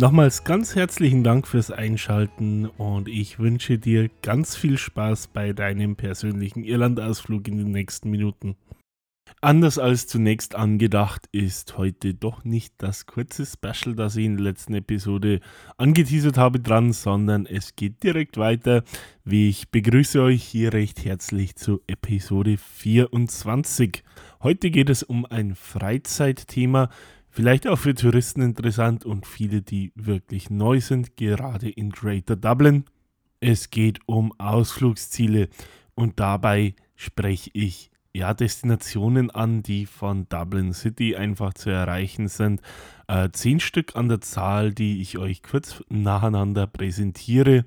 Nochmals ganz herzlichen Dank fürs Einschalten und ich wünsche dir ganz viel Spaß bei deinem persönlichen Irlandausflug in den nächsten Minuten. Anders als zunächst angedacht ist heute doch nicht das kurze Special, das ich in der letzten Episode angeteasert habe, dran, sondern es geht direkt weiter. Wie ich begrüße euch hier recht herzlich zu Episode 24. Heute geht es um ein Freizeitthema, Vielleicht auch für Touristen interessant und viele, die wirklich neu sind, gerade in Greater Dublin. Es geht um Ausflugsziele und dabei spreche ich ja Destinationen an, die von Dublin City einfach zu erreichen sind. Äh, zehn Stück an der Zahl, die ich euch kurz nacheinander präsentiere.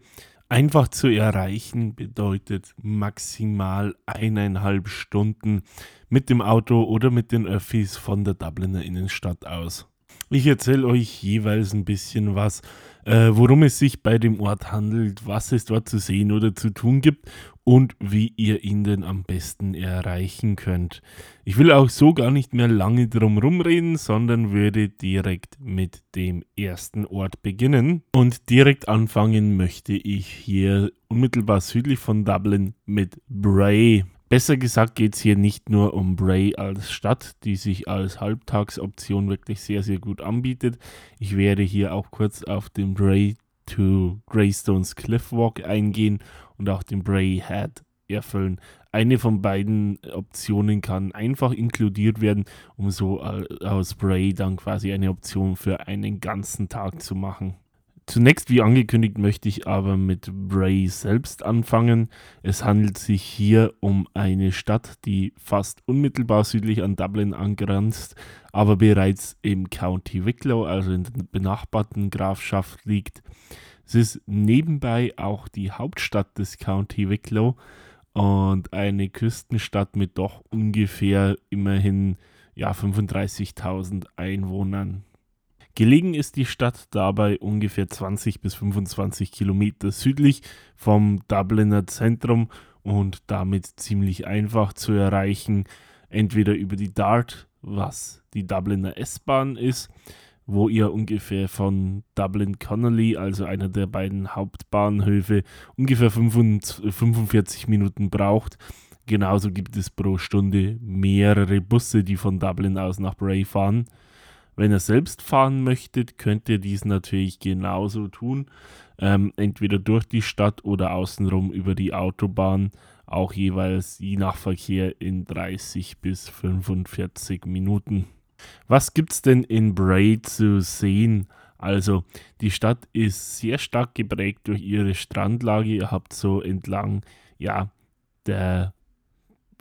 Einfach zu erreichen bedeutet maximal eineinhalb Stunden mit dem Auto oder mit den Öffis von der Dubliner Innenstadt aus. Ich erzähle euch jeweils ein bisschen was, äh, worum es sich bei dem Ort handelt, was es dort zu sehen oder zu tun gibt und wie ihr ihn denn am besten erreichen könnt. Ich will auch so gar nicht mehr lange drum rumreden, sondern würde direkt mit dem ersten Ort beginnen. Und direkt anfangen möchte ich hier unmittelbar südlich von Dublin mit Bray. Besser gesagt geht es hier nicht nur um Bray als Stadt, die sich als Halbtagsoption wirklich sehr, sehr gut anbietet. Ich werde hier auch kurz auf den Bray to Greystones Cliffwalk eingehen und auch den Bray Head erfüllen. Eine von beiden Optionen kann einfach inkludiert werden, um so aus Bray dann quasi eine Option für einen ganzen Tag zu machen. Zunächst, wie angekündigt, möchte ich aber mit Bray selbst anfangen. Es handelt sich hier um eine Stadt, die fast unmittelbar südlich an Dublin angrenzt, aber bereits im County Wicklow, also in der benachbarten Grafschaft liegt. Es ist nebenbei auch die Hauptstadt des County Wicklow und eine Küstenstadt mit doch ungefähr immerhin ja, 35.000 Einwohnern. Gelegen ist die Stadt dabei ungefähr 20 bis 25 Kilometer südlich vom Dubliner Zentrum und damit ziemlich einfach zu erreichen, entweder über die DART, was die Dubliner S-Bahn ist, wo ihr ungefähr von Dublin Connolly, also einer der beiden Hauptbahnhöfe, ungefähr 45 Minuten braucht. Genauso gibt es pro Stunde mehrere Busse, die von Dublin aus nach Bray fahren. Wenn ihr selbst fahren möchtet, könnt ihr dies natürlich genauso tun. Ähm, entweder durch die Stadt oder außenrum über die Autobahn. Auch jeweils je nach Verkehr in 30 bis 45 Minuten. Was gibt es denn in Bray zu sehen? Also, die Stadt ist sehr stark geprägt durch ihre Strandlage. Ihr habt so entlang ja, der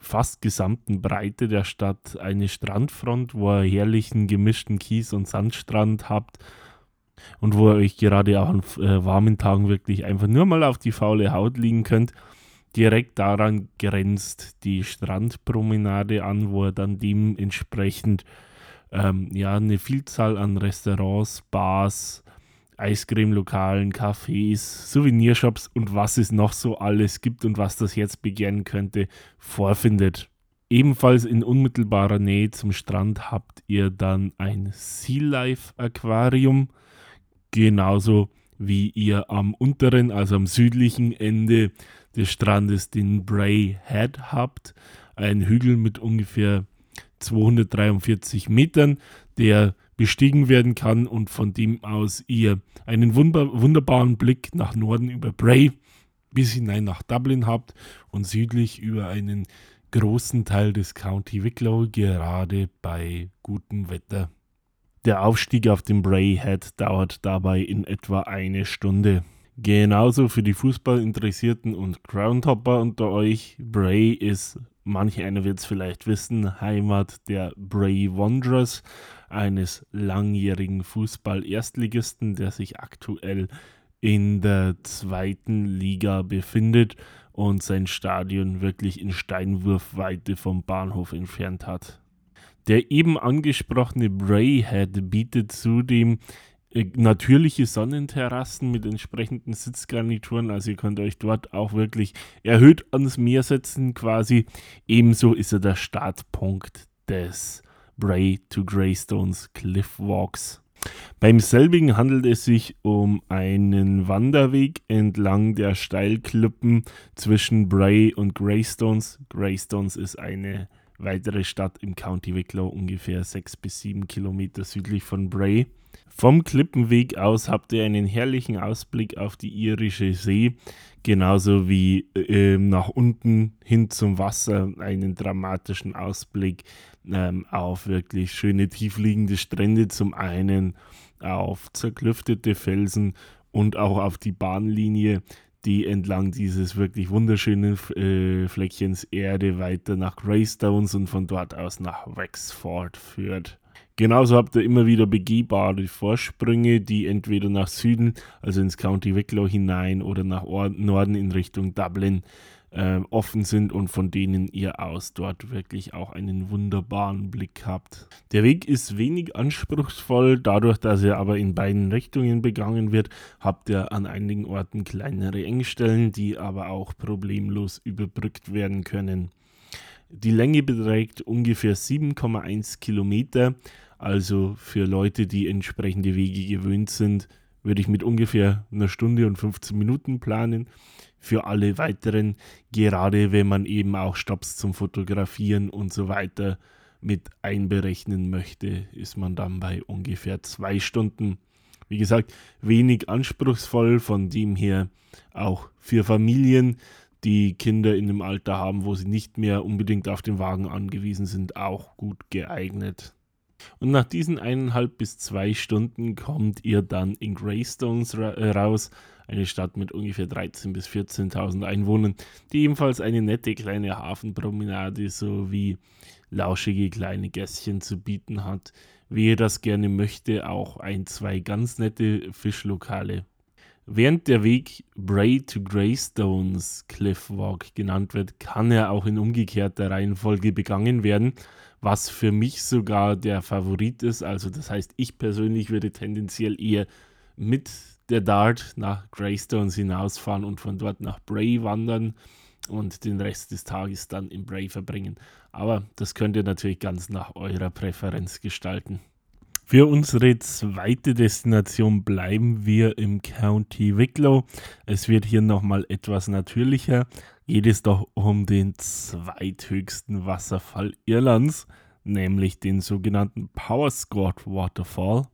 fast gesamten Breite der Stadt eine Strandfront, wo ihr herrlichen gemischten Kies- und Sandstrand habt und wo ihr euch gerade auch an äh, warmen Tagen wirklich einfach nur mal auf die faule Haut liegen könnt. Direkt daran grenzt die Strandpromenade an, wo ihr dann dementsprechend ähm, ja, eine Vielzahl an Restaurants, Bars, Eiscreme-Lokalen, Cafés, Souvenirshops und was es noch so alles gibt und was das jetzt begehren könnte, vorfindet. Ebenfalls in unmittelbarer Nähe zum Strand habt ihr dann ein Sea Life Aquarium, genauso wie ihr am unteren, also am südlichen Ende des Strandes den Bray Head habt, ein Hügel mit ungefähr 243 Metern, der bestiegen werden kann und von dem aus ihr einen wunderbaren Blick nach Norden über Bray bis hinein nach Dublin habt und südlich über einen großen Teil des County Wicklow, gerade bei gutem Wetter. Der Aufstieg auf dem Bray Head dauert dabei in etwa eine Stunde. Genauso für die Fußballinteressierten und Groundhopper unter euch. Bray ist, manche einer wird es vielleicht wissen, Heimat der Bray Wanderers, eines langjährigen Fußball-Erstligisten, der sich aktuell in der zweiten Liga befindet und sein Stadion wirklich in Steinwurfweite vom Bahnhof entfernt hat. Der eben angesprochene Brayhead bietet zudem äh, natürliche Sonnenterrassen mit entsprechenden Sitzgarnituren. Also ihr könnt euch dort auch wirklich erhöht ans Meer setzen quasi. Ebenso ist er der Startpunkt des Bray to Greystones Cliff Walks. Beim selbigen handelt es sich um einen Wanderweg entlang der Steilklippen zwischen Bray und Greystones. Greystones ist eine weitere Stadt im County Wicklow, ungefähr sechs bis sieben Kilometer südlich von Bray. Vom Klippenweg aus habt ihr einen herrlichen Ausblick auf die irische See, genauso wie äh, nach unten hin zum Wasser einen dramatischen Ausblick ähm, auf wirklich schöne tiefliegende Strände zum einen, auf zerklüftete Felsen und auch auf die Bahnlinie, die entlang dieses wirklich wunderschönen äh, Fleckchens Erde weiter nach Greystones und von dort aus nach Wexford führt. Genauso habt ihr immer wieder begehbare Vorsprünge, die entweder nach Süden, also ins County Wicklow hinein oder nach Norden in Richtung Dublin äh, offen sind und von denen ihr aus dort wirklich auch einen wunderbaren Blick habt. Der Weg ist wenig anspruchsvoll, dadurch, dass er aber in beiden Richtungen begangen wird, habt ihr an einigen Orten kleinere Engstellen, die aber auch problemlos überbrückt werden können. Die Länge beträgt ungefähr 7,1 Kilometer, also für Leute, die entsprechende Wege gewöhnt sind, würde ich mit ungefähr einer Stunde und 15 Minuten planen für alle weiteren, gerade wenn man eben auch Stops zum Fotografieren und so weiter mit einberechnen möchte, ist man dann bei ungefähr zwei Stunden. Wie gesagt, wenig anspruchsvoll, von dem her auch für Familien, die Kinder in dem Alter haben, wo sie nicht mehr unbedingt auf den Wagen angewiesen sind, auch gut geeignet. Und nach diesen eineinhalb bis zwei Stunden kommt ihr dann in Greystones ra äh, raus, eine Stadt mit ungefähr 13.000 bis 14.000 Einwohnern, die ebenfalls eine nette kleine Hafenpromenade sowie lauschige kleine Gässchen zu bieten hat. Wer das gerne möchte, auch ein, zwei ganz nette Fischlokale. Während der Weg Bray to Greystones Cliff Walk genannt wird, kann er auch in umgekehrter Reihenfolge begangen werden, was für mich sogar der Favorit ist. Also das heißt, ich persönlich würde tendenziell eher mit der Dart nach Greystones hinausfahren und von dort nach Bray wandern und den Rest des Tages dann in Bray verbringen. Aber das könnt ihr natürlich ganz nach eurer Präferenz gestalten. Für unsere zweite Destination bleiben wir im County Wicklow. Es wird hier nochmal etwas natürlicher. Geht es doch um den zweithöchsten Wasserfall Irlands, nämlich den sogenannten Power Squad Waterfall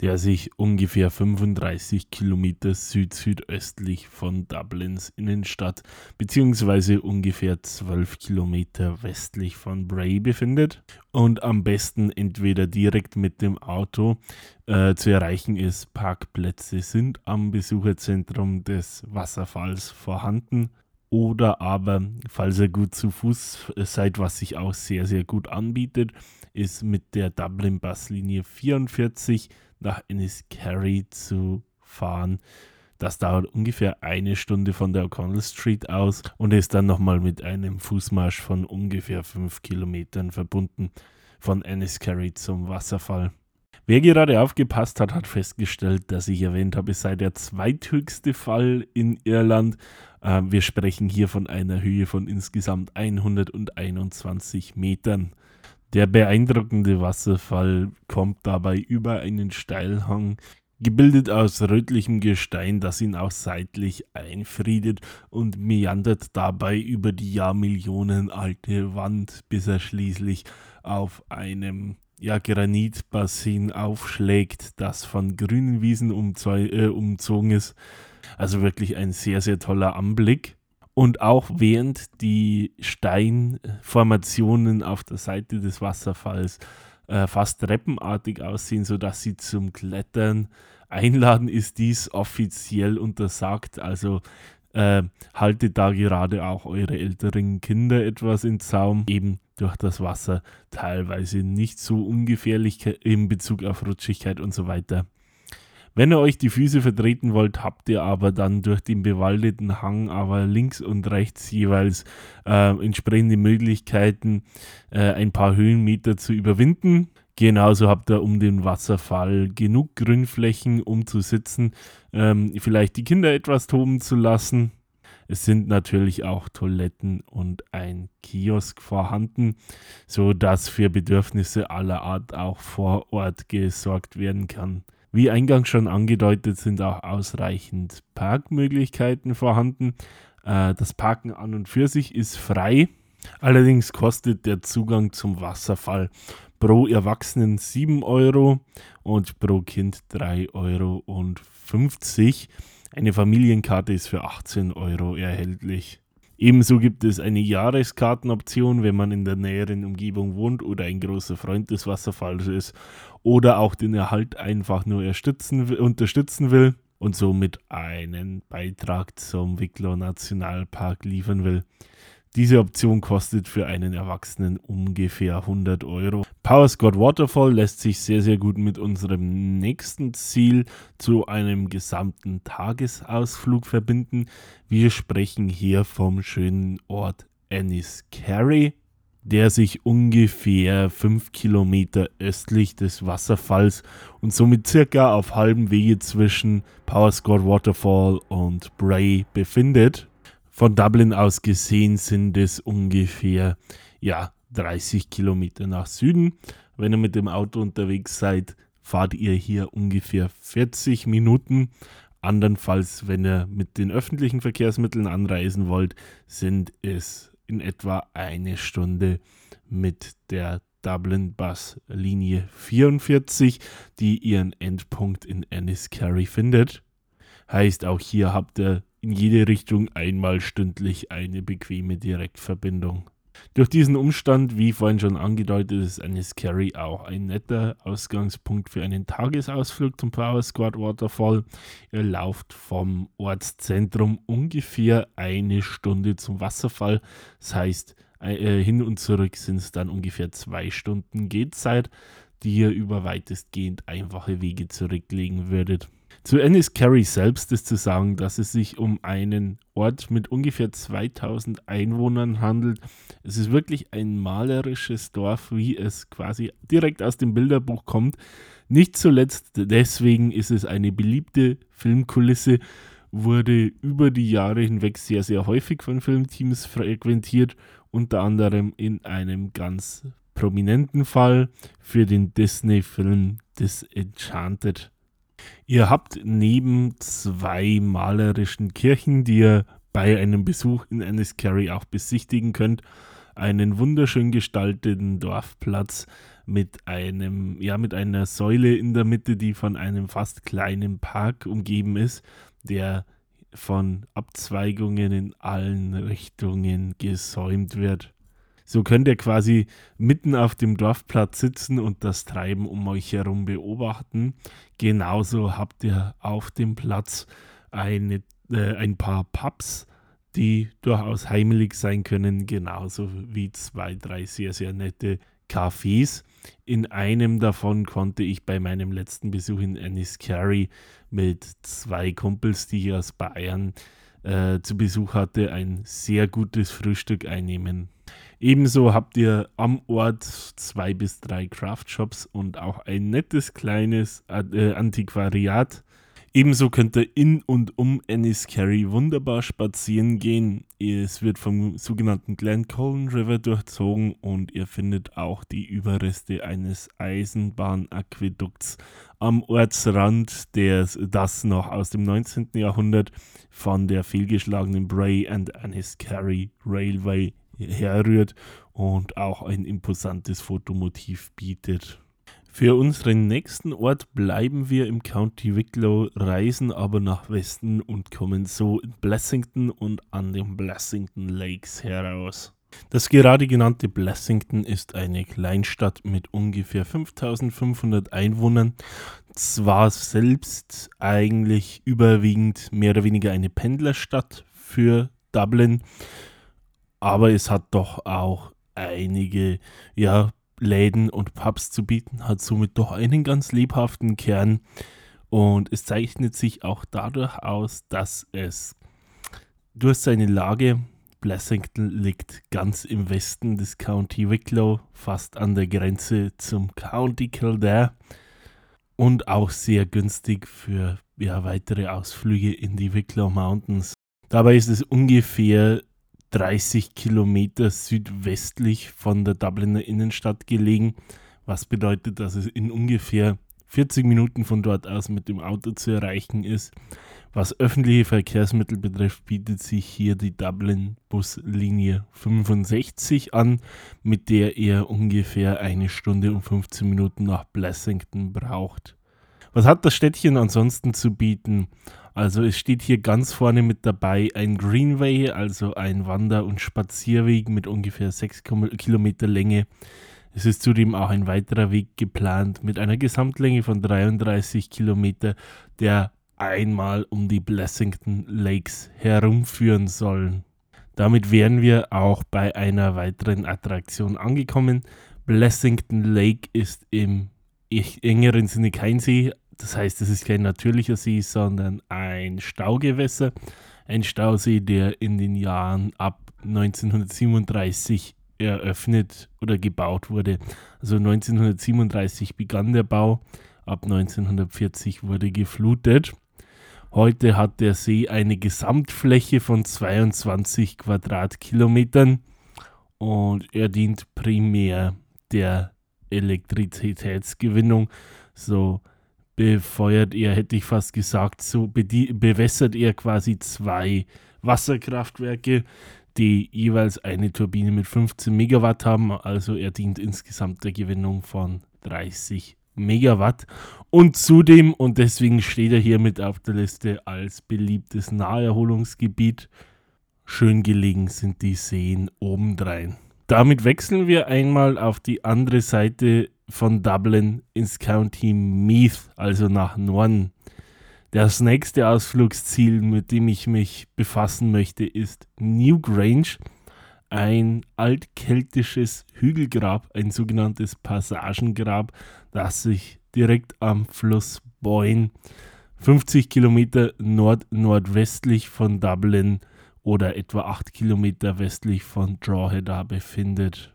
der sich ungefähr 35 Kilometer süd-südöstlich von Dublins Innenstadt bzw. ungefähr 12 Kilometer westlich von Bray befindet und am besten entweder direkt mit dem Auto äh, zu erreichen ist. Parkplätze sind am Besucherzentrum des Wasserfalls vorhanden oder aber, falls ihr gut zu Fuß seid, was sich auch sehr, sehr gut anbietet, ist mit der Dublin Buslinie 44 nach Enniskerry zu fahren. Das dauert ungefähr eine Stunde von der O'Connell Street aus und ist dann nochmal mit einem Fußmarsch von ungefähr fünf Kilometern verbunden von Enniskerry zum Wasserfall. Wer gerade aufgepasst hat, hat festgestellt, dass ich erwähnt habe, es sei der zweithöchste Fall in Irland. Äh, wir sprechen hier von einer Höhe von insgesamt 121 Metern. Der beeindruckende Wasserfall kommt dabei über einen Steilhang, gebildet aus rötlichem Gestein, das ihn auch seitlich einfriedet und meandert dabei über die Jahrmillionen alte Wand, bis er schließlich auf einem ja, Granitbassin aufschlägt, das von grünen Wiesen äh, umzogen ist. Also wirklich ein sehr, sehr toller Anblick. Und auch während die Steinformationen auf der Seite des Wasserfalls äh, fast treppenartig aussehen, sodass sie zum Klettern einladen, ist dies offiziell untersagt. Also äh, haltet da gerade auch eure älteren Kinder etwas in Zaum, eben durch das Wasser teilweise nicht so ungefährlich in Bezug auf Rutschigkeit und so weiter. Wenn ihr euch die Füße vertreten wollt, habt ihr aber dann durch den bewaldeten Hang aber links und rechts jeweils äh, entsprechende Möglichkeiten, äh, ein paar Höhenmeter zu überwinden. Genauso habt ihr um den Wasserfall genug Grünflächen, um zu sitzen, ähm, vielleicht die Kinder etwas toben zu lassen. Es sind natürlich auch Toiletten und ein Kiosk vorhanden, so dass für Bedürfnisse aller Art auch vor Ort gesorgt werden kann. Wie eingangs schon angedeutet, sind auch ausreichend Parkmöglichkeiten vorhanden. Äh, das Parken an und für sich ist frei. Allerdings kostet der Zugang zum Wasserfall pro Erwachsenen 7 Euro und pro Kind 3,50 Euro. Eine Familienkarte ist für 18 Euro erhältlich. Ebenso gibt es eine Jahreskartenoption, wenn man in der näheren Umgebung wohnt oder ein großer Freund des Wasserfalls ist oder auch den Erhalt einfach nur unterstützen will und somit einen Beitrag zum Wicklow Nationalpark liefern will. Diese Option kostet für einen Erwachsenen ungefähr 100 Euro. Power Scott Waterfall lässt sich sehr, sehr gut mit unserem nächsten Ziel zu einem gesamten Tagesausflug verbinden. Wir sprechen hier vom schönen Ort Enniskerry der sich ungefähr 5 Kilometer östlich des Wasserfalls und somit circa auf halbem Wege zwischen Powerscourt Waterfall und Bray befindet. Von Dublin aus gesehen sind es ungefähr ja, 30 Kilometer nach Süden. Wenn ihr mit dem Auto unterwegs seid, fahrt ihr hier ungefähr 40 Minuten. Andernfalls, wenn ihr mit den öffentlichen Verkehrsmitteln anreisen wollt, sind es in etwa eine Stunde mit der Dublin Bus Linie 44, die ihren Endpunkt in Enniskerry findet. Heißt, auch hier habt ihr in jede Richtung einmal stündlich eine bequeme Direktverbindung. Durch diesen Umstand, wie vorhin schon angedeutet, ist Enniskerry auch ein netter Ausgangspunkt für einen Tagesausflug zum Power Squad Waterfall. Ihr lauft vom Ortszentrum ungefähr eine Stunde zum Wasserfall. Das heißt, äh, hin und zurück sind es dann ungefähr zwei Stunden Gehzeit, die ihr über weitestgehend einfache Wege zurücklegen würdet. Zu Enniskerry selbst ist zu sagen, dass es sich um einen Ort mit ungefähr 2000 Einwohnern handelt. Es ist wirklich ein malerisches Dorf, wie es quasi direkt aus dem Bilderbuch kommt. Nicht zuletzt deswegen ist es eine beliebte Filmkulisse, wurde über die Jahre hinweg sehr, sehr häufig von Filmteams frequentiert, unter anderem in einem ganz prominenten Fall für den Disney-Film Disenchanted. Ihr habt neben zwei malerischen Kirchen, die ihr bei einem Besuch in Enniskerry auch besichtigen könnt, einen wunderschön gestalteten Dorfplatz mit einem, ja, mit einer Säule in der Mitte, die von einem fast kleinen Park umgeben ist, der von Abzweigungen in allen Richtungen gesäumt wird. So könnt ihr quasi mitten auf dem Dorfplatz sitzen und das Treiben um euch herum beobachten. Genauso habt ihr auf dem Platz eine, äh, ein paar Pubs, die durchaus heimelig sein können, genauso wie zwei, drei sehr, sehr nette Cafés. In einem davon konnte ich bei meinem letzten Besuch in Enniskerry mit zwei Kumpels, die ich aus Bayern äh, zu Besuch hatte, ein sehr gutes Frühstück einnehmen. Ebenso habt ihr am Ort zwei bis drei Craft-Shops und auch ein nettes kleines äh, Antiquariat. Ebenso könnt ihr in und um Enniskerry wunderbar spazieren gehen. Es wird vom sogenannten Glencoln River durchzogen und ihr findet auch die Überreste eines Eisenbahnaquädukts am Ortsrand, der das noch aus dem 19. Jahrhundert von der fehlgeschlagenen Bray and Enniskerry Railway herrührt und auch ein imposantes Fotomotiv bietet. Für unseren nächsten Ort bleiben wir im County Wicklow, reisen aber nach Westen und kommen so in Blessington und an den Blessington Lakes heraus. Das gerade genannte Blessington ist eine Kleinstadt mit ungefähr 5500 Einwohnern, zwar selbst eigentlich überwiegend mehr oder weniger eine Pendlerstadt für Dublin, aber es hat doch auch einige ja, Läden und Pubs zu bieten, hat somit doch einen ganz lebhaften Kern Und es zeichnet sich auch dadurch aus, dass es durch seine Lage, Blessington liegt ganz im Westen des County Wicklow, fast an der Grenze zum County Kildare und auch sehr günstig für ja, weitere Ausflüge in die Wicklow Mountains. Dabei ist es ungefähr 30 Kilometer südwestlich von der Dubliner Innenstadt gelegen, was bedeutet, dass es in ungefähr 40 Minuten von dort aus mit dem Auto zu erreichen ist. Was öffentliche Verkehrsmittel betrifft, bietet sich hier die Dublin Buslinie 65 an, mit der er ungefähr eine Stunde und 15 Minuten nach Blessington braucht. Was hat das Städtchen ansonsten zu bieten? Also es steht hier ganz vorne mit dabei ein Greenway, also ein Wander- und Spazierweg mit ungefähr 6 Kilometer Länge. Es ist zudem auch ein weiterer Weg geplant mit einer Gesamtlänge von 33 Kilometer, der einmal um die Blessington Lakes herumführen soll. Damit wären wir auch bei einer weiteren Attraktion angekommen. Blessington Lake ist im engeren Sinne kein See, das heißt, es ist kein natürlicher See, sondern ein Staugewässer. Ein Stausee, der in den Jahren ab 1937 eröffnet oder gebaut wurde. Also 1937 begann der Bau, ab 1940 wurde geflutet. Heute hat der See eine Gesamtfläche von 22 Quadratkilometern und er dient primär der Elektrizitätsgewinnung. So befeuert er, hätte ich fast gesagt, so bewässert er quasi zwei Wasserkraftwerke, die jeweils eine Turbine mit 15 Megawatt haben. Also er dient insgesamt der Gewinnung von 30 Megawatt. Und zudem, und deswegen steht er hier mit auf der Liste als beliebtes Naherholungsgebiet, schön gelegen sind die Seen obendrein. Damit wechseln wir einmal auf die andere Seite von Dublin ins County Meath, also nach Norden. Das nächste Ausflugsziel, mit dem ich mich befassen möchte, ist Newgrange, ein altkeltisches Hügelgrab, ein sogenanntes Passagengrab, das sich direkt am Fluss Boyne, 50 Kilometer nord-nordwestlich von Dublin oder etwa 8 Kilometer westlich von Drawhead befindet.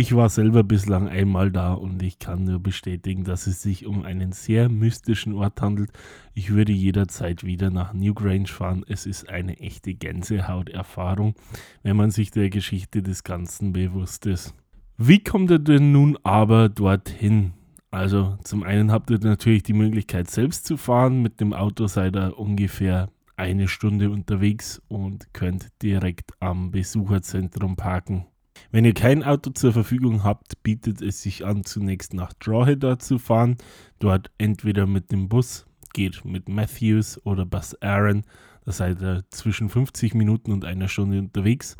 Ich war selber bislang einmal da und ich kann nur bestätigen, dass es sich um einen sehr mystischen Ort handelt. Ich würde jederzeit wieder nach Newgrange fahren. Es ist eine echte Gänsehauterfahrung, wenn man sich der Geschichte des Ganzen bewusst ist. Wie kommt ihr denn nun aber dorthin? Also zum einen habt ihr natürlich die Möglichkeit selbst zu fahren. Mit dem Auto seid ihr ungefähr eine Stunde unterwegs und könnt direkt am Besucherzentrum parken. Wenn ihr kein Auto zur Verfügung habt, bietet es sich an, zunächst nach Drawheader zu fahren. Dort entweder mit dem Bus, geht mit Matthews oder Bus Aaron. Da seid ihr zwischen 50 Minuten und einer Stunde unterwegs.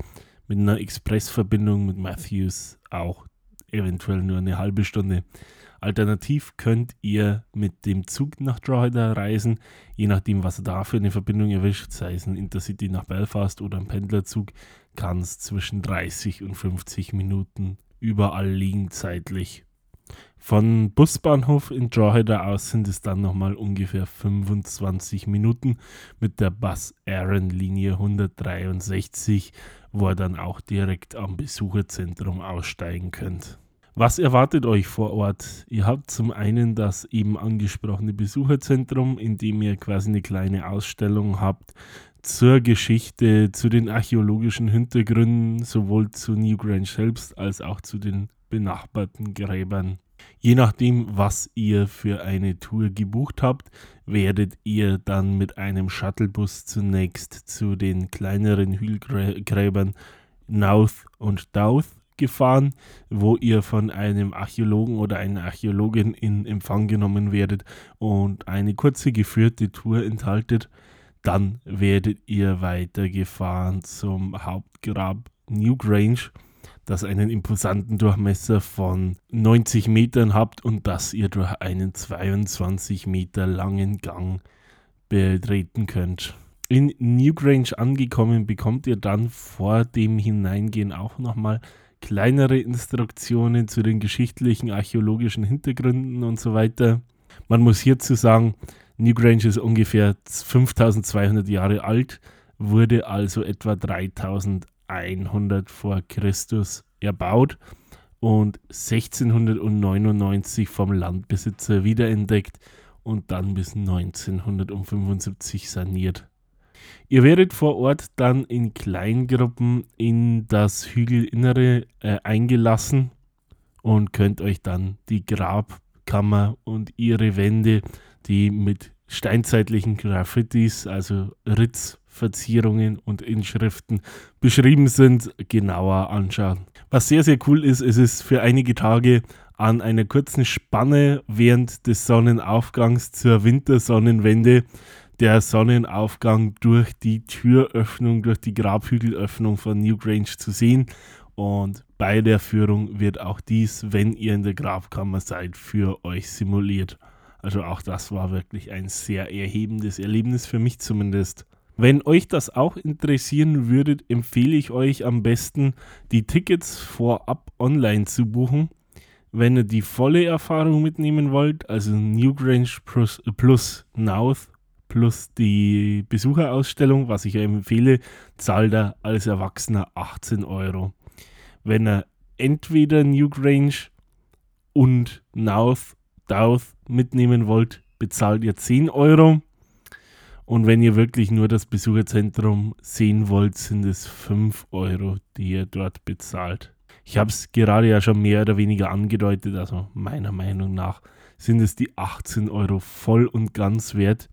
Mit einer Expressverbindung mit Matthews auch eventuell nur eine halbe Stunde. Alternativ könnt ihr mit dem Zug nach Drogheda reisen, je nachdem, was ihr da für eine Verbindung erwischt, sei es ein Intercity nach Belfast oder ein Pendlerzug, kann es zwischen 30 und 50 Minuten überall liegen zeitlich. Von Busbahnhof in Drogheda aus sind es dann nochmal ungefähr 25 Minuten mit der Bus Aaron Linie 163, wo ihr dann auch direkt am Besucherzentrum aussteigen könnt. Was erwartet euch vor Ort? Ihr habt zum einen das eben angesprochene Besucherzentrum, in dem ihr quasi eine kleine Ausstellung habt zur Geschichte, zu den archäologischen Hintergründen, sowohl zu Newgrange selbst als auch zu den benachbarten Gräbern. Je nachdem, was ihr für eine Tour gebucht habt, werdet ihr dann mit einem Shuttlebus zunächst zu den kleineren Hügelgräbern Nouth und Douth gefahren, wo ihr von einem Archäologen oder einer Archäologin in Empfang genommen werdet und eine kurze geführte Tour enthaltet. Dann werdet ihr weitergefahren zum Hauptgrab Newgrange, das einen imposanten Durchmesser von 90 Metern habt und das ihr durch einen 22 Meter langen Gang betreten könnt. In Newgrange angekommen bekommt ihr dann vor dem Hineingehen auch nochmal kleinere Instruktionen zu den geschichtlichen, archäologischen Hintergründen und so weiter. Man muss hierzu sagen, Newgrange ist ungefähr 5200 Jahre alt, wurde also etwa 3100 vor Christus erbaut und 1699 vom Landbesitzer wiederentdeckt und dann bis 1975 saniert. Ihr werdet vor Ort dann in Kleingruppen in das Hügelinnere äh, eingelassen und könnt euch dann die Grabkammer und ihre Wände, die mit steinzeitlichen Graffitis, also Ritzverzierungen und Inschriften beschrieben sind, genauer anschauen. Was sehr, sehr cool ist, es ist für einige Tage an einer kurzen Spanne während des Sonnenaufgangs zur Wintersonnenwende der Sonnenaufgang durch die Türöffnung, durch die Grabhügelöffnung von Newgrange zu sehen. Und bei der Führung wird auch dies, wenn ihr in der Grabkammer seid, für euch simuliert. Also auch das war wirklich ein sehr erhebendes Erlebnis für mich zumindest. Wenn euch das auch interessieren würde, empfehle ich euch am besten, die Tickets vorab online zu buchen. Wenn ihr die volle Erfahrung mitnehmen wollt, also Newgrange plus, plus North plus die Besucherausstellung, was ich empfehle, zahlt er als Erwachsener 18 Euro. Wenn er entweder Newgrange und North, Douth mitnehmen wollt, bezahlt ihr 10 Euro. Und wenn ihr wirklich nur das Besucherzentrum sehen wollt, sind es 5 Euro, die ihr dort bezahlt. Ich habe es gerade ja schon mehr oder weniger angedeutet, also meiner Meinung nach sind es die 18 Euro voll und ganz wert.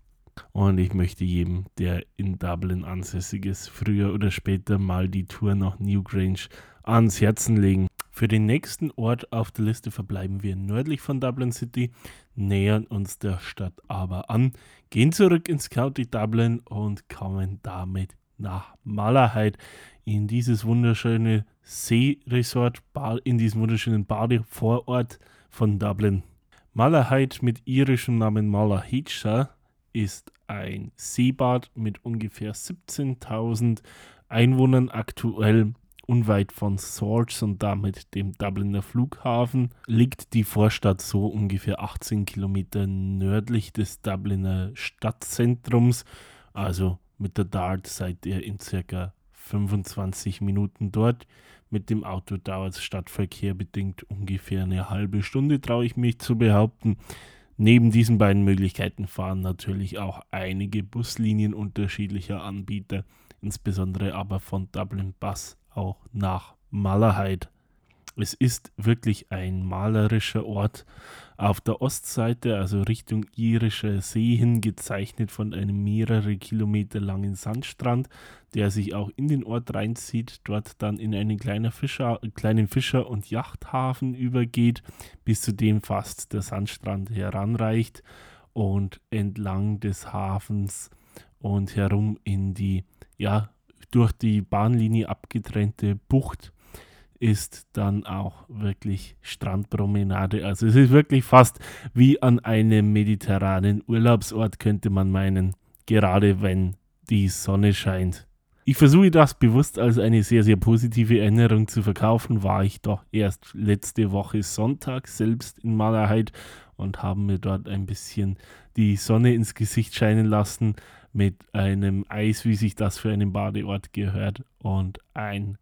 Und ich möchte jedem, der in Dublin ansässig ist, früher oder später mal die Tour nach Newgrange ans Herzen legen. Für den nächsten Ort auf der Liste verbleiben wir nördlich von Dublin City, nähern uns der Stadt aber an, gehen zurück ins County Dublin und kommen damit nach Malahide in dieses wunderschöne Seeresort, in diesen wunderschönen Badevorort von Dublin. Malahide mit irischem Namen Malahitsha ist ein Seebad mit ungefähr 17.000 Einwohnern aktuell unweit von Swords und damit dem Dubliner Flughafen liegt die Vorstadt so ungefähr 18 Kilometer nördlich des Dubliner Stadtzentrums. Also mit der Dart seid ihr in circa 25 Minuten dort. Mit dem Auto dauert es stadtverkehrbedingt ungefähr eine halbe Stunde, traue ich mich zu behaupten. Neben diesen beiden Möglichkeiten fahren natürlich auch einige Buslinien unterschiedlicher Anbieter, insbesondere aber von Dublin Bus auch nach Malahide. Es ist wirklich ein malerischer Ort. Auf der Ostseite, also Richtung irischer See hin, gezeichnet von einem mehrere Kilometer langen Sandstrand, der sich auch in den Ort reinzieht, dort dann in einen kleinen Fischer, kleinen Fischer- und Yachthafen übergeht, bis zu dem fast der Sandstrand heranreicht und entlang des Hafens und herum in die, ja, durch die Bahnlinie abgetrennte Bucht ist dann auch wirklich Strandpromenade. Also es ist wirklich fast wie an einem mediterranen Urlaubsort, könnte man meinen, gerade wenn die Sonne scheint. Ich versuche das bewusst als eine sehr, sehr positive Erinnerung zu verkaufen, war ich doch erst letzte Woche Sonntag selbst in Malerheit und habe mir dort ein bisschen die Sonne ins Gesicht scheinen lassen mit einem Eis, wie sich das für einen Badeort gehört und ein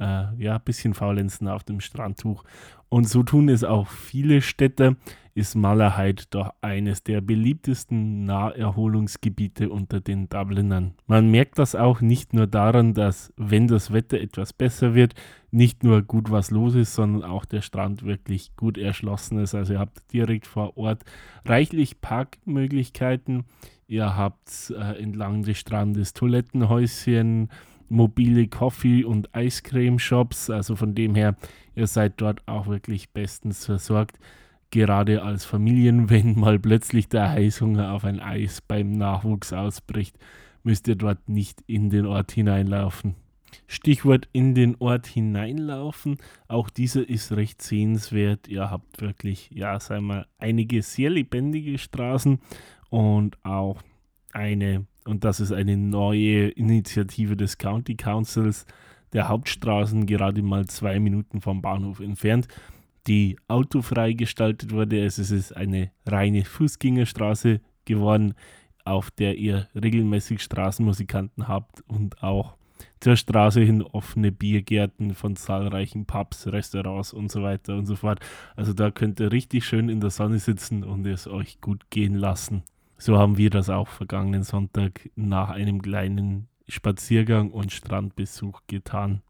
äh, ja, bisschen faulenzen auf dem Strandtuch. Und so tun es auch viele Städte, ist Malahide doch eines der beliebtesten Naherholungsgebiete unter den Dublinern. Man merkt das auch nicht nur daran, dass, wenn das Wetter etwas besser wird, nicht nur gut was los ist, sondern auch der Strand wirklich gut erschlossen ist. Also ihr habt direkt vor Ort reichlich Parkmöglichkeiten. Ihr habt äh, entlang des Strandes Toilettenhäuschen, mobile Coffee- und Eiscreme-Shops. Also von dem her, ihr seid dort auch wirklich bestens versorgt. Gerade als Familien, wenn mal plötzlich der Heißhunger auf ein Eis beim Nachwuchs ausbricht, müsst ihr dort nicht in den Ort hineinlaufen. Stichwort in den Ort hineinlaufen. Auch dieser ist recht sehenswert. Ihr habt wirklich, ja, sagen wir, einige sehr lebendige Straßen und auch eine und das ist eine neue Initiative des County Councils der Hauptstraßen, gerade mal zwei Minuten vom Bahnhof entfernt, die autofrei gestaltet wurde. Es ist eine reine Fußgängerstraße geworden, auf der ihr regelmäßig Straßenmusikanten habt und auch zur Straße hin offene Biergärten von zahlreichen Pubs, Restaurants und so weiter und so fort. Also da könnt ihr richtig schön in der Sonne sitzen und es euch gut gehen lassen. So haben wir das auch vergangenen Sonntag nach einem kleinen Spaziergang und Strandbesuch getan.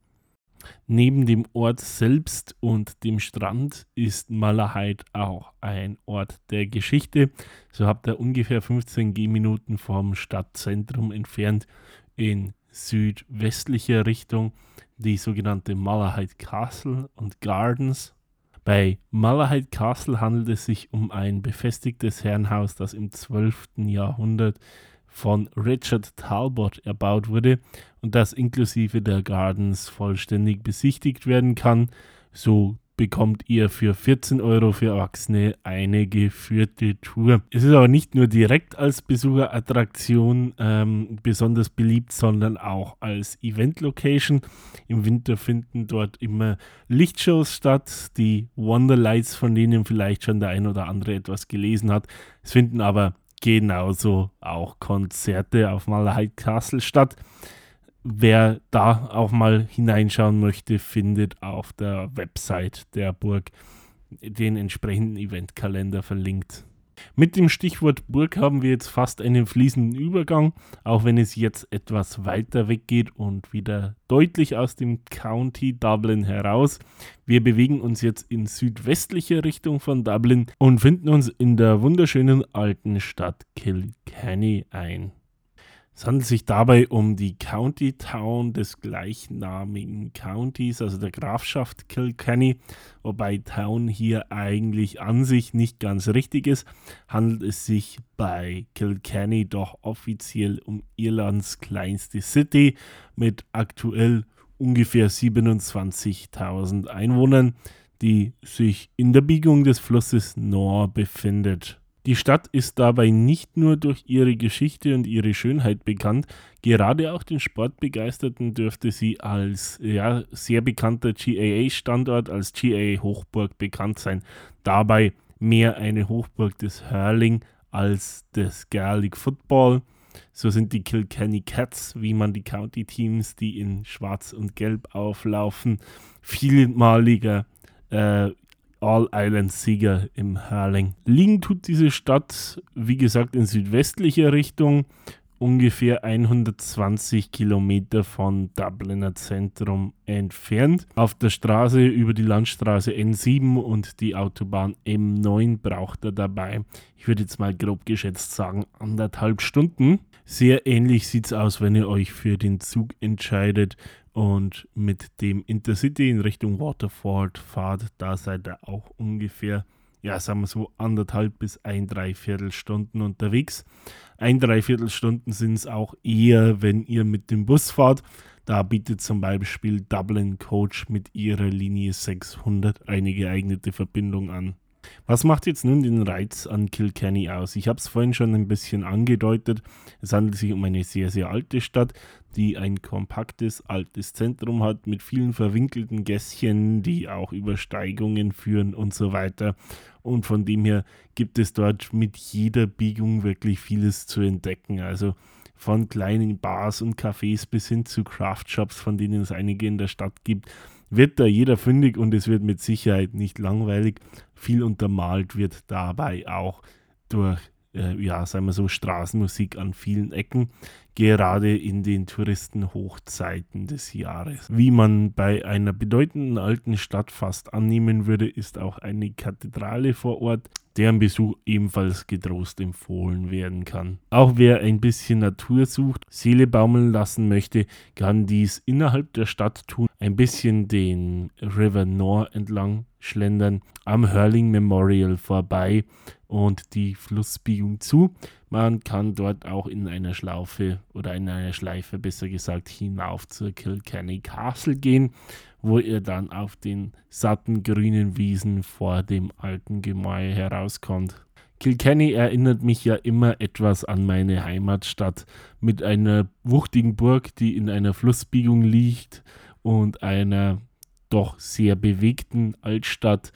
Neben dem Ort selbst und dem Strand ist Malahide auch ein Ort der Geschichte. So habt ihr ungefähr 15 Gehminuten vom Stadtzentrum entfernt in südwestlicher Richtung die sogenannte Malahide Castle und Gardens. Bei Malahide Castle handelt es sich um ein befestigtes Herrenhaus, das im 12. Jahrhundert von Richard Talbot erbaut wurde und das inklusive der Gardens vollständig besichtigt werden kann. So bekommt ihr für 14 Euro für Erwachsene eine geführte Tour. Es ist aber nicht nur direkt als Besucherattraktion ähm, besonders beliebt, sondern auch als Event-Location. Im Winter finden dort immer Lichtshows statt, die Wonderlights, von denen vielleicht schon der ein oder andere etwas gelesen hat. Es finden aber genauso auch Konzerte auf Malahide Castle statt. Wer da auch mal hineinschauen möchte, findet auf der Website der Burg den entsprechenden Eventkalender verlinkt. Mit dem Stichwort Burg haben wir jetzt fast einen fließenden Übergang, auch wenn es jetzt etwas weiter weggeht und wieder deutlich aus dem County Dublin heraus. Wir bewegen uns jetzt in südwestliche Richtung von Dublin und finden uns in der wunderschönen alten Stadt Kilkenny ein. Es handelt sich dabei um die County Town des gleichnamigen Countys, also der Grafschaft Kilkenny, wobei Town hier eigentlich an sich nicht ganz richtig ist, handelt es sich bei Kilkenny doch offiziell um Irlands kleinste City mit aktuell ungefähr 27.000 Einwohnern, die sich in der Biegung des Flusses Nor befindet. Die Stadt ist dabei nicht nur durch ihre Geschichte und ihre Schönheit bekannt, gerade auch den Sportbegeisterten dürfte sie als ja, sehr bekannter GAA-Standort, als GAA-Hochburg bekannt sein. Dabei mehr eine Hochburg des Hurling als des Gaelic Football. So sind die Kilkenny Cats, wie man die County-Teams, die in Schwarz und Gelb auflaufen, vielmaliger äh, All-Island-Sieger im Hurling. Liegen tut diese Stadt, wie gesagt, in südwestlicher Richtung, ungefähr 120 Kilometer von Dubliner Zentrum entfernt. Auf der Straße über die Landstraße N7 und die Autobahn M9 braucht er dabei, ich würde jetzt mal grob geschätzt sagen, anderthalb Stunden. Sehr ähnlich sieht es aus, wenn ihr euch für den Zug entscheidet und mit dem Intercity in Richtung Waterford fahrt, da seid ihr auch ungefähr, ja, sagen wir so, anderthalb bis ein Dreiviertel Stunden unterwegs. Ein Dreiviertel Stunden sind es auch eher, wenn ihr mit dem Bus fahrt. Da bietet zum Beispiel Dublin Coach mit ihrer Linie 600 eine geeignete Verbindung an. Was macht jetzt nun den Reiz an Kilkenny aus? Ich habe es vorhin schon ein bisschen angedeutet. Es handelt sich um eine sehr, sehr alte Stadt, die ein kompaktes, altes Zentrum hat mit vielen verwinkelten Gässchen, die auch Übersteigungen führen und so weiter. Und von dem her gibt es dort mit jeder Biegung wirklich vieles zu entdecken. Also von kleinen Bars und Cafés bis hin zu Craftshops, von denen es einige in der Stadt gibt wird da jeder fündig und es wird mit Sicherheit nicht langweilig. Viel untermalt wird dabei auch durch, äh, ja, sagen wir so, Straßenmusik an vielen Ecken, gerade in den Touristenhochzeiten des Jahres. Wie man bei einer bedeutenden alten Stadt fast annehmen würde, ist auch eine Kathedrale vor Ort, deren Besuch ebenfalls getrost empfohlen werden kann. Auch wer ein bisschen Natur sucht, Seele baumeln lassen möchte, kann dies innerhalb der Stadt tun, ein bisschen den River Nor entlang schlendern, am Hurling Memorial vorbei und die Flussbiegung zu. Man kann dort auch in einer Schlaufe oder in einer Schleife besser gesagt hinauf zur Kilkenny Castle gehen wo ihr dann auf den satten grünen Wiesen vor dem alten Gemäuer herauskommt. Kilkenny erinnert mich ja immer etwas an meine Heimatstadt mit einer wuchtigen Burg, die in einer Flussbiegung liegt und einer doch sehr bewegten Altstadt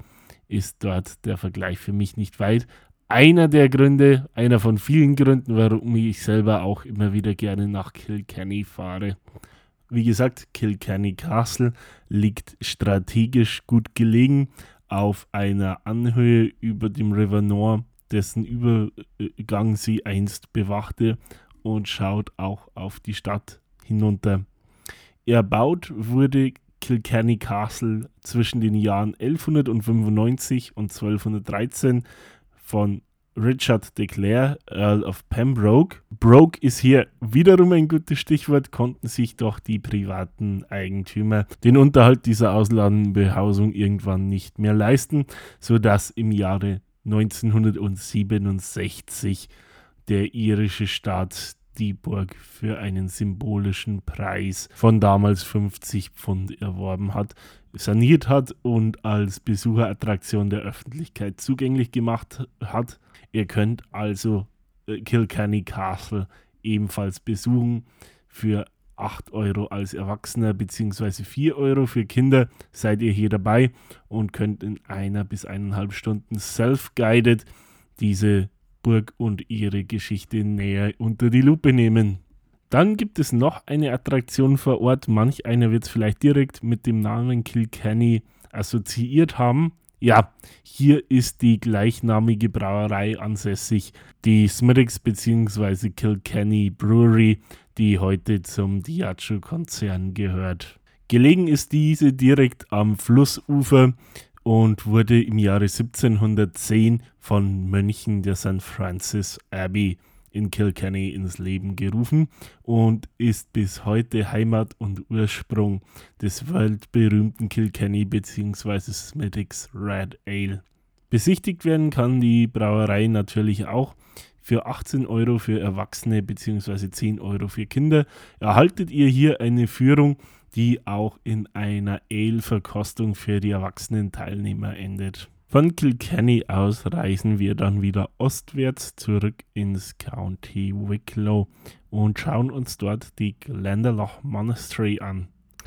ist dort der Vergleich für mich nicht weit. einer der Gründe, einer von vielen Gründen, warum ich selber auch immer wieder gerne nach Kilkenny fahre. Wie gesagt, Kilkenny Castle liegt strategisch gut gelegen auf einer Anhöhe über dem River Nore, dessen Übergang sie einst bewachte und schaut auch auf die Stadt hinunter. Erbaut wurde Kilkenny Castle zwischen den Jahren 1195 und 1213 von Richard de Clare, Earl of Pembroke. Broke ist hier wiederum ein gutes Stichwort, konnten sich doch die privaten Eigentümer den Unterhalt dieser Auslandenbehausung irgendwann nicht mehr leisten, sodass im Jahre 1967 der irische Staat die Burg für einen symbolischen Preis von damals 50 Pfund erworben hat, saniert hat und als Besucherattraktion der Öffentlichkeit zugänglich gemacht hat. Ihr könnt also äh, Kilkenny Castle ebenfalls besuchen für 8 Euro als Erwachsener bzw. 4 Euro für Kinder seid ihr hier dabei und könnt in einer bis eineinhalb Stunden self-guided diese Burg und ihre Geschichte näher unter die Lupe nehmen. Dann gibt es noch eine Attraktion vor Ort. Manch einer wird es vielleicht direkt mit dem Namen Kilkenny assoziiert haben. Ja, hier ist die gleichnamige Brauerei ansässig, die Smithwick's bzw. Kilkenny Brewery, die heute zum Diageo-Konzern gehört. Gelegen ist diese direkt am Flussufer und wurde im Jahre 1710 von Mönchen der St. Francis Abbey in Kilkenny ins Leben gerufen und ist bis heute Heimat und Ursprung des weltberühmten Kilkenny bzw. Smithwick's Red Ale. Besichtigt werden kann die Brauerei natürlich auch für 18 Euro für Erwachsene bzw. 10 Euro für Kinder. Erhaltet ihr hier eine Führung die auch in einer Ale-Verkostung für die erwachsenen Teilnehmer endet. Von Kilkenny aus reisen wir dann wieder ostwärts zurück ins County Wicklow und schauen uns dort die Glendalough Monastery an.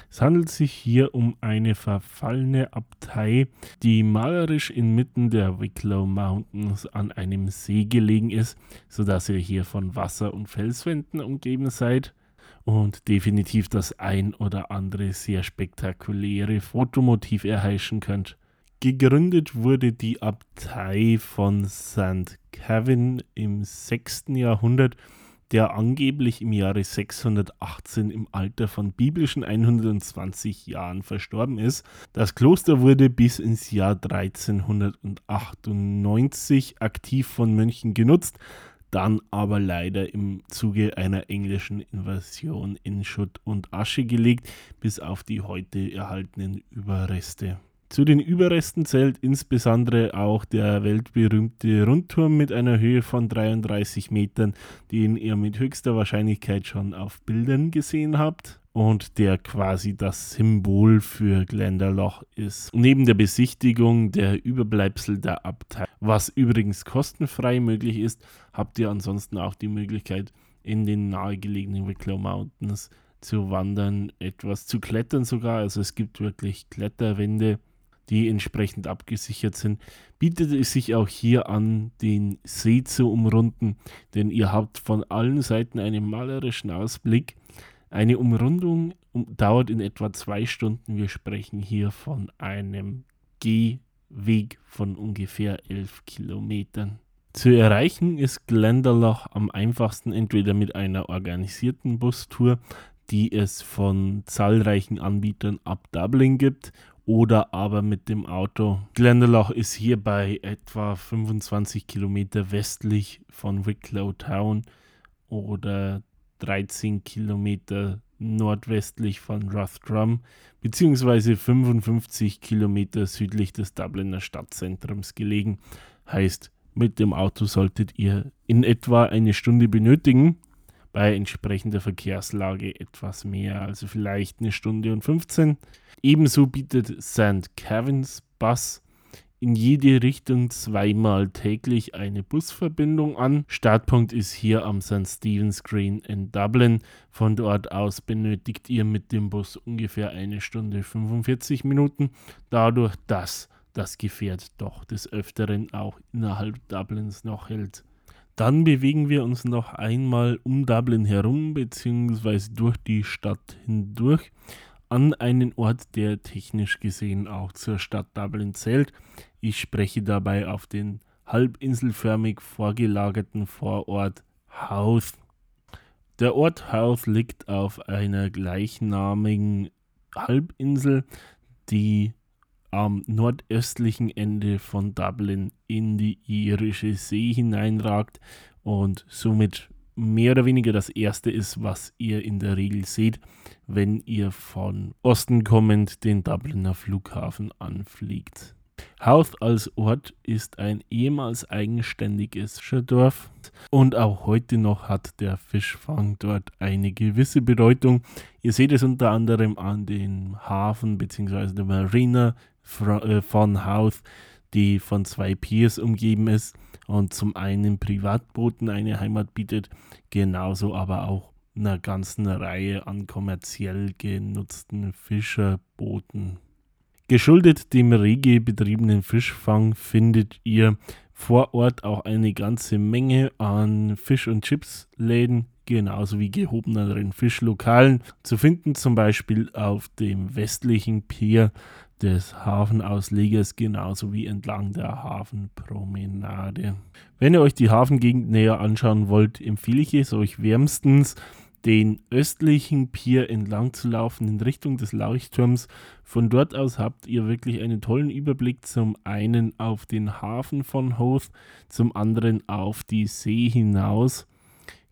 Es handelt sich hier um eine verfallene Abtei, die malerisch inmitten der Wicklow Mountains an einem See gelegen ist, sodass ihr hier von Wasser und Felswänden umgeben seid und definitiv das ein oder andere sehr spektakuläre Fotomotiv erheischen könnt. Gegründet wurde die Abtei von St. Kevin im 6. Jahrhundert, der angeblich im Jahre 618 im Alter von biblischen 120 Jahren verstorben ist. Das Kloster wurde bis ins Jahr 1398 aktiv von Mönchen genutzt, dann aber leider im Zuge einer englischen Invasion in Schutt und Asche gelegt, bis auf die heute erhaltenen Überreste. Zu den Überresten zählt insbesondere auch der weltberühmte Rundturm mit einer Höhe von 33 Metern, den ihr mit höchster Wahrscheinlichkeit schon auf Bildern gesehen habt und der quasi das Symbol für Glendaloch ist. Neben der Besichtigung der Überbleibsel der Abtei, was übrigens kostenfrei möglich ist, habt ihr ansonsten auch die Möglichkeit, in den nahegelegenen Wicklow Mountains zu wandern, etwas zu klettern sogar. Also es gibt wirklich Kletterwände, die entsprechend abgesichert sind. Bietet es sich auch hier an, den See zu umrunden, denn ihr habt von allen Seiten einen malerischen Ausblick eine Umrundung dauert in etwa zwei Stunden. Wir sprechen hier von einem Gehweg von ungefähr elf Kilometern. Zu erreichen ist Glendalough am einfachsten entweder mit einer organisierten Bustour, die es von zahlreichen Anbietern ab Dublin gibt, oder aber mit dem Auto. Glendalough ist hier bei etwa 25 Kilometer westlich von Wicklow Town oder 13 Kilometer nordwestlich von Rathdrum beziehungsweise 55 Kilometer südlich des Dubliner Stadtzentrums gelegen. Heißt, mit dem Auto solltet ihr in etwa eine Stunde benötigen, bei entsprechender Verkehrslage etwas mehr, also vielleicht eine Stunde und 15. Ebenso bietet St. Kevin's Bus in jede Richtung zweimal täglich eine Busverbindung an. Startpunkt ist hier am St. Stephen's Green in Dublin. Von dort aus benötigt ihr mit dem Bus ungefähr eine Stunde 45 Minuten. Dadurch, dass das Gefährt doch des Öfteren auch innerhalb Dublins noch hält. Dann bewegen wir uns noch einmal um Dublin herum, beziehungsweise durch die Stadt hindurch, an einen Ort, der technisch gesehen auch zur Stadt Dublin zählt. Ich spreche dabei auf den halbinselförmig vorgelagerten Vorort Howth. Der Ort Howth liegt auf einer gleichnamigen Halbinsel, die am nordöstlichen Ende von Dublin in die Irische See hineinragt und somit mehr oder weniger das erste ist, was ihr in der Regel seht, wenn ihr von Osten kommend den Dubliner Flughafen anfliegt. Howth als Ort ist ein ehemals eigenständiges Fischerdorf und auch heute noch hat der Fischfang dort eine gewisse Bedeutung. Ihr seht es unter anderem an den Hafen bzw. der Marina äh, von Howth, die von zwei Piers umgeben ist und zum einen Privatbooten eine Heimat bietet, genauso aber auch einer ganzen Reihe an kommerziell genutzten Fischerbooten. Geschuldet dem rege betriebenen Fischfang findet ihr vor Ort auch eine ganze Menge an Fisch- und Chipsläden, genauso wie gehobeneren Fischlokalen. Zu finden zum Beispiel auf dem westlichen Pier des Hafenauslegers genauso wie entlang der Hafenpromenade. Wenn ihr euch die Hafengegend näher anschauen wollt, empfehle ich es euch wärmstens, den östlichen Pier entlang zu laufen in Richtung des Leuchtturms. Von dort aus habt ihr wirklich einen tollen Überblick zum einen auf den Hafen von Hoth, zum anderen auf die See hinaus.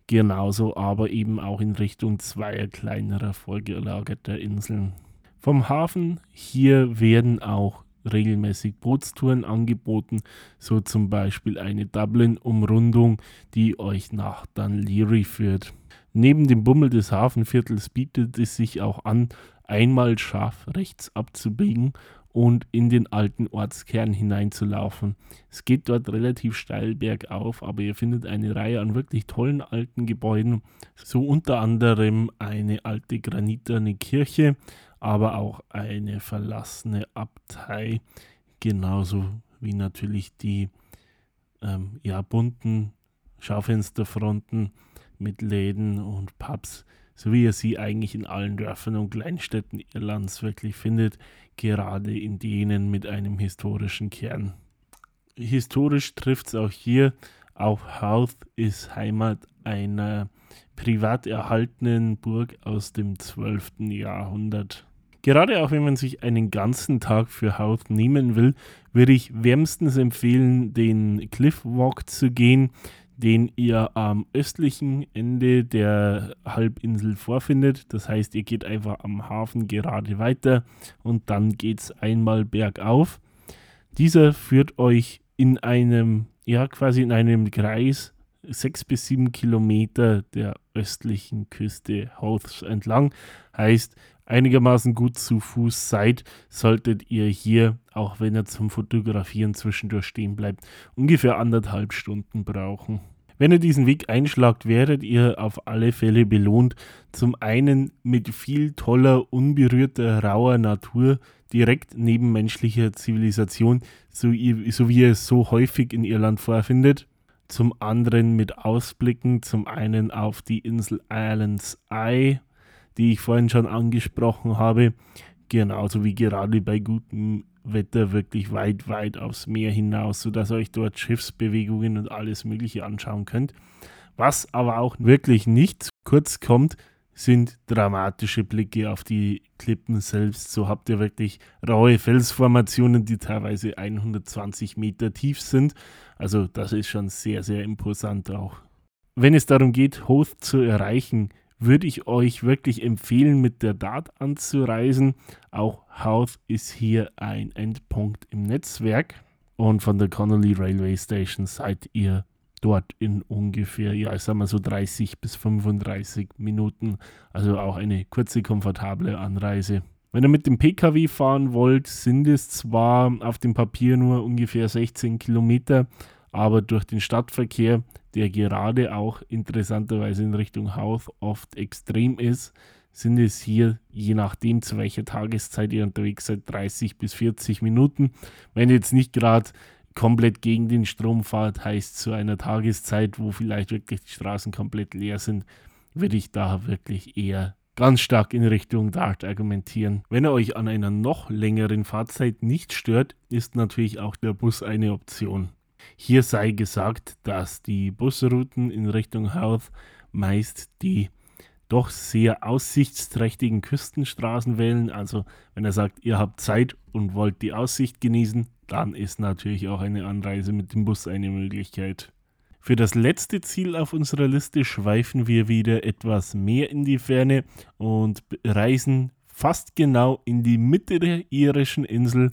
Genauso aber eben auch in Richtung zweier kleinerer vorgelagerter Inseln. Vom Hafen hier werden auch regelmäßig Bootstouren angeboten, so zum Beispiel eine Dublin-Umrundung, die euch nach Dunleary führt. Neben dem Bummel des Hafenviertels bietet es sich auch an, einmal scharf rechts abzubiegen und in den alten Ortskern hineinzulaufen. Es geht dort relativ steil bergauf, aber ihr findet eine Reihe an wirklich tollen alten Gebäuden, so unter anderem eine alte graniterne Kirche, aber auch eine verlassene Abtei, genauso wie natürlich die ähm, ja, bunten Schaufensterfronten mit Läden und Pubs, so wie ihr sie eigentlich in allen Dörfern und Kleinstädten Irlands wirklich findet, gerade in denen mit einem historischen Kern. Historisch trifft es auch hier, auch Howth ist Heimat einer privat erhaltenen Burg aus dem 12. Jahrhundert. Gerade auch wenn man sich einen ganzen Tag für Howth nehmen will, würde ich wärmstens empfehlen, den Cliff Walk zu gehen, den ihr am östlichen Ende der Halbinsel vorfindet. Das heißt, ihr geht einfach am Hafen gerade weiter und dann geht es einmal bergauf. Dieser führt euch in einem, ja, quasi in einem Kreis sechs bis sieben Kilometer der östlichen Küste Houths entlang. Heißt, einigermaßen gut zu Fuß seid, solltet ihr hier, auch wenn ihr zum Fotografieren zwischendurch stehen bleibt, ungefähr anderthalb Stunden brauchen. Wenn ihr diesen Weg einschlagt, werdet ihr auf alle Fälle belohnt. Zum einen mit viel toller, unberührter, rauer Natur, direkt neben menschlicher Zivilisation, so, so wie ihr es so häufig in Irland vorfindet zum anderen mit Ausblicken zum einen auf die Insel Islands Eye, die ich vorhin schon angesprochen habe, genauso wie gerade bei gutem Wetter wirklich weit, weit aufs Meer hinaus, sodass ihr euch dort Schiffsbewegungen und alles Mögliche anschauen könnt. Was aber auch wirklich nicht kurz kommt, sind dramatische Blicke auf die Klippen selbst. So habt ihr wirklich raue Felsformationen, die teilweise 120 Meter tief sind. Also das ist schon sehr, sehr imposant auch. Wenn es darum geht, Hoth zu erreichen, würde ich euch wirklich empfehlen, mit der Dart anzureisen. Auch Hoth ist hier ein Endpunkt im Netzwerk. Und von der Connolly Railway Station seid ihr dort in ungefähr, ja, ich sag mal so 30 bis 35 Minuten. Also auch eine kurze, komfortable Anreise. Wenn ihr mit dem Pkw fahren wollt, sind es zwar auf dem Papier nur ungefähr 16 Kilometer, aber durch den Stadtverkehr, der gerade auch interessanterweise in Richtung Houth oft extrem ist, sind es hier, je nachdem zu welcher Tageszeit ihr unterwegs seid, 30 bis 40 Minuten. Wenn ihr jetzt nicht gerade komplett gegen den Strom fahrt, heißt zu einer Tageszeit, wo vielleicht wirklich die Straßen komplett leer sind, würde ich da wirklich eher ganz stark in Richtung Dart argumentieren. Wenn er euch an einer noch längeren Fahrzeit nicht stört, ist natürlich auch der Bus eine Option. Hier sei gesagt, dass die Busrouten in Richtung Health meist die doch sehr aussichtsträchtigen Küstenstraßen wählen. Also wenn er sagt, ihr habt Zeit und wollt die Aussicht genießen, dann ist natürlich auch eine Anreise mit dem Bus eine Möglichkeit. Für das letzte Ziel auf unserer Liste schweifen wir wieder etwas mehr in die Ferne und reisen fast genau in die Mitte der irischen Insel,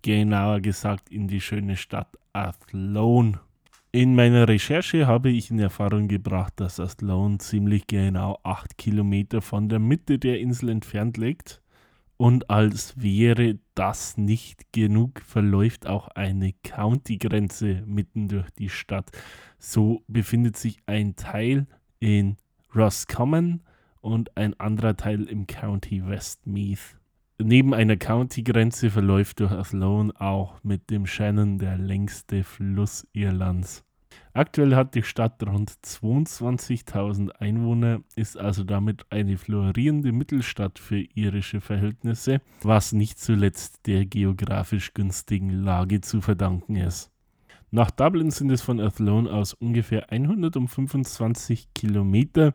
genauer gesagt in die schöne Stadt Athlone. In meiner Recherche habe ich in Erfahrung gebracht, dass Athlone ziemlich genau 8 Kilometer von der Mitte der Insel entfernt liegt. Und als wäre das nicht genug, verläuft auch eine County-Grenze mitten durch die Stadt. So befindet sich ein Teil in Roscommon und ein anderer Teil im County Westmeath. Neben einer County-Grenze verläuft durch Athlone auch mit dem Shannon der längste Fluss Irlands. Aktuell hat die Stadt rund 22.000 Einwohner, ist also damit eine florierende Mittelstadt für irische Verhältnisse, was nicht zuletzt der geografisch günstigen Lage zu verdanken ist. Nach Dublin sind es von Athlone aus ungefähr 125 Kilometer,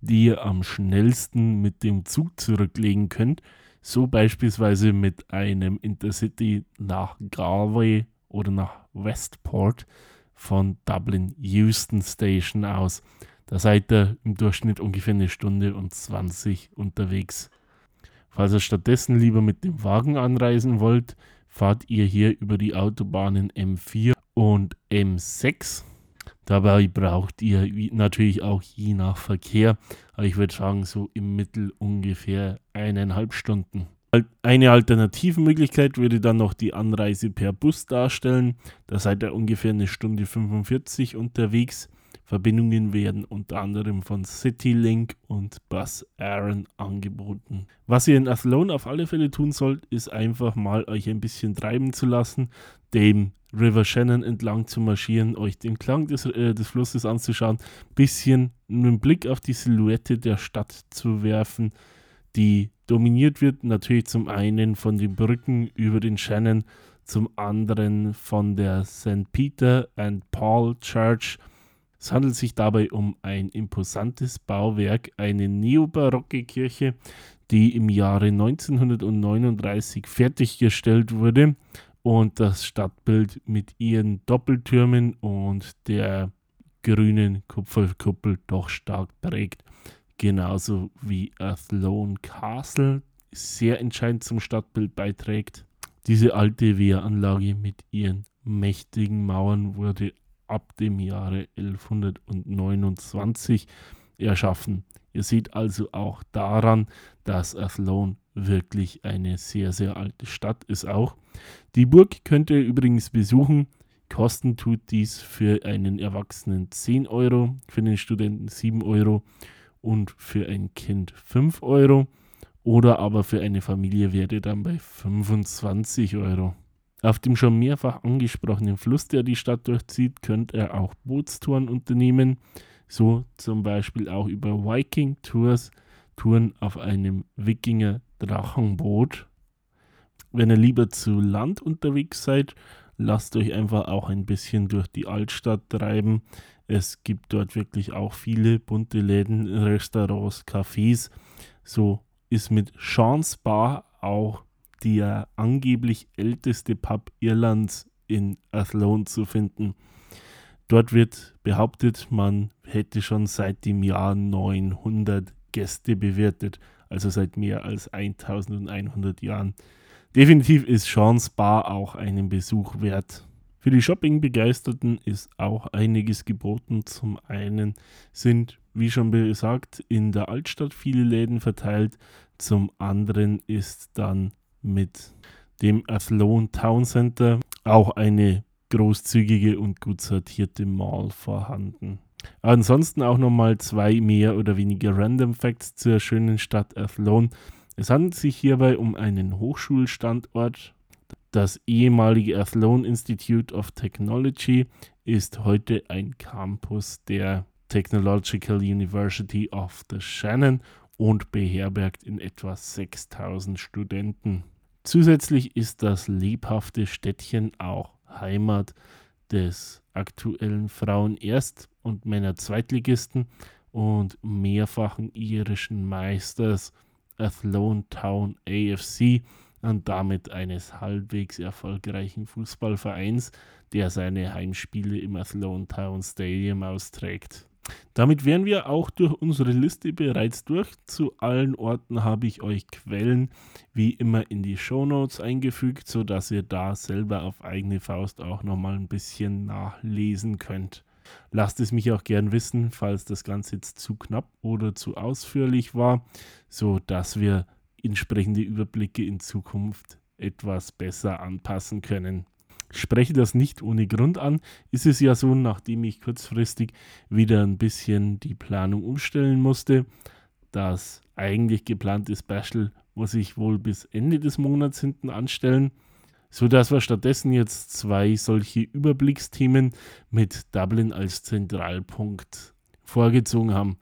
die ihr am schnellsten mit dem Zug zurücklegen könnt, so beispielsweise mit einem Intercity nach Galway oder nach Westport von Dublin Euston Station aus. Da seid ihr im Durchschnitt ungefähr eine Stunde und 20 unterwegs. Falls ihr stattdessen lieber mit dem Wagen anreisen wollt, fahrt ihr hier über die Autobahnen M4 und M6. Dabei braucht ihr natürlich auch je nach Verkehr, aber ich würde sagen, so im Mittel ungefähr eineinhalb Stunden. Eine alternative Möglichkeit würde dann noch die Anreise per Bus darstellen. Da seid ihr ungefähr eine Stunde 45 unterwegs. Verbindungen werden unter anderem von Citylink und Bus Aaron angeboten. Was ihr in Athlone auf alle Fälle tun sollt, ist einfach mal euch ein bisschen treiben zu lassen, dem River Shannon entlang zu marschieren, euch den Klang des, äh, des Flusses anzuschauen, bisschen einen Blick auf die Silhouette der Stadt zu werfen, die dominiert wird natürlich zum einen von den Brücken über den Shannon, zum anderen von der St. Peter and Paul Church. Es handelt sich dabei um ein imposantes Bauwerk, eine neobarocke Kirche, die im Jahre 1939 fertiggestellt wurde und das Stadtbild mit ihren Doppeltürmen und der grünen Kupferkuppel doch stark prägt genauso wie Athlone Castle sehr entscheidend zum Stadtbild beiträgt. Diese alte Wehranlage mit ihren mächtigen Mauern wurde ab dem Jahre 1129 erschaffen. Ihr seht also auch daran, dass Athlone wirklich eine sehr, sehr alte Stadt ist auch. Die Burg könnt ihr übrigens besuchen. Kosten tut dies für einen Erwachsenen 10 Euro, für den Studenten 7 Euro und für ein Kind 5 Euro oder aber für eine Familie wäre dann bei 25 Euro. Auf dem schon mehrfach angesprochenen Fluss, der die Stadt durchzieht, könnt ihr auch Bootstouren unternehmen, so zum Beispiel auch über Viking Tours, Touren auf einem Wikinger Drachenboot. Wenn ihr lieber zu Land unterwegs seid, lasst euch einfach auch ein bisschen durch die Altstadt treiben. Es gibt dort wirklich auch viele bunte Läden, Restaurants, Cafés. So ist mit Sean's Bar auch der angeblich älteste Pub Irlands in Athlone zu finden. Dort wird behauptet, man hätte schon seit dem Jahr 900 Gäste bewirtet, also seit mehr als 1100 Jahren. Definitiv ist Sean's Bar auch einen Besuch wert. Für die Shopping-Begeisterten ist auch einiges geboten. Zum einen sind, wie schon gesagt, in der Altstadt viele Läden verteilt. Zum anderen ist dann mit dem Athlone Town Center auch eine großzügige und gut sortierte Mall vorhanden. Ansonsten auch nochmal zwei mehr oder weniger Random Facts zur schönen Stadt Athlone. Es handelt sich hierbei um einen Hochschulstandort. Das ehemalige Athlone Institute of Technology ist heute ein Campus der Technological University of the Shannon und beherbergt in etwa 6000 Studenten. Zusätzlich ist das lebhafte Städtchen auch Heimat des aktuellen Frauen-Erst- und Männer-Zweitligisten und mehrfachen irischen Meisters Athlone Town AFC und damit eines halbwegs erfolgreichen Fußballvereins, der seine Heimspiele im Athlone Town Stadium austrägt. Damit wären wir auch durch unsere Liste bereits durch. Zu allen Orten habe ich euch Quellen wie immer in die Show Notes eingefügt, sodass ihr da selber auf eigene Faust auch nochmal ein bisschen nachlesen könnt. Lasst es mich auch gern wissen, falls das Ganze jetzt zu knapp oder zu ausführlich war, sodass wir entsprechende Überblicke in Zukunft etwas besser anpassen können spreche das nicht ohne Grund an. Ist es ja so, nachdem ich kurzfristig wieder ein bisschen die Planung umstellen musste, das eigentlich geplante Special muss ich wohl bis Ende des Monats hinten anstellen, sodass wir stattdessen jetzt zwei solche Überblicksthemen mit Dublin als Zentralpunkt vorgezogen haben.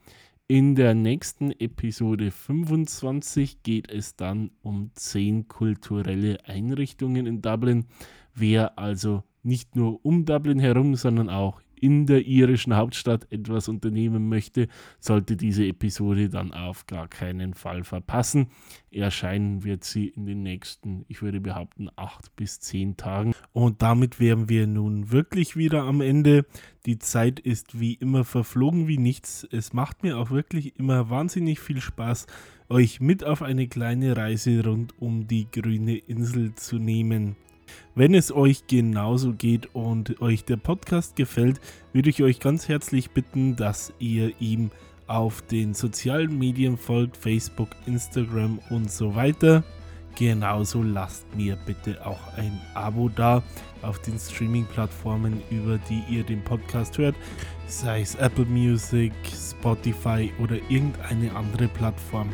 In der nächsten Episode 25 geht es dann um zehn kulturelle Einrichtungen in Dublin. Wer also nicht nur um Dublin herum, sondern auch in der irischen Hauptstadt etwas unternehmen möchte, sollte diese Episode dann auf gar keinen Fall verpassen. Erscheinen wird sie in den nächsten, ich würde behaupten, acht bis zehn Tagen. Und damit wären wir nun wirklich wieder am Ende. Die Zeit ist wie immer verflogen wie nichts. Es macht mir auch wirklich immer wahnsinnig viel Spaß, euch mit auf eine kleine Reise rund um die grüne Insel zu nehmen. Wenn es euch genauso geht und euch der Podcast gefällt, würde ich euch ganz herzlich bitten, dass ihr ihm auf den sozialen Medien folgt, Facebook, Instagram und so weiter. Genauso lasst mir bitte auch ein Abo da auf den Streaming-Plattformen, über die ihr den Podcast hört, sei es Apple Music, Spotify oder irgendeine andere Plattform.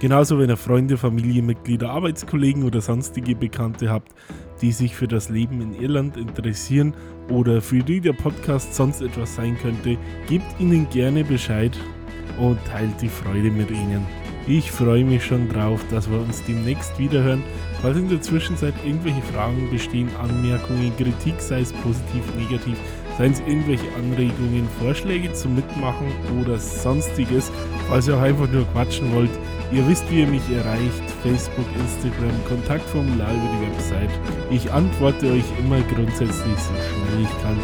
Genauso, wenn ihr Freunde, Familienmitglieder, Arbeitskollegen oder sonstige Bekannte habt, die sich für das Leben in Irland interessieren oder für die der Podcast sonst etwas sein könnte, gebt ihnen gerne Bescheid und teilt die Freude mit ihnen. Ich freue mich schon drauf, dass wir uns demnächst wiederhören. Falls in der Zwischenzeit irgendwelche Fragen bestehen, Anmerkungen, Kritik, sei es positiv, negativ, seien es irgendwelche Anregungen, Vorschläge zum Mitmachen oder sonstiges, falls ihr auch einfach nur quatschen wollt, Ihr wisst, wie ihr mich erreicht. Facebook, Instagram, Kontaktformular über die Website. Ich antworte euch immer grundsätzlich so schnell ich kann.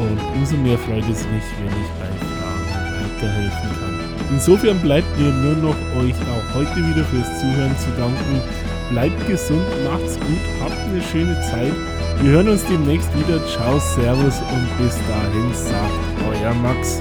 Und umso mehr freut es mich, wenn ich bei Fragen weiterhelfen kann. Insofern bleibt mir nur noch euch auch heute wieder fürs Zuhören zu danken. Bleibt gesund, macht's gut, habt eine schöne Zeit. Wir hören uns demnächst wieder. Ciao, Servus und bis dahin sagt euer Max.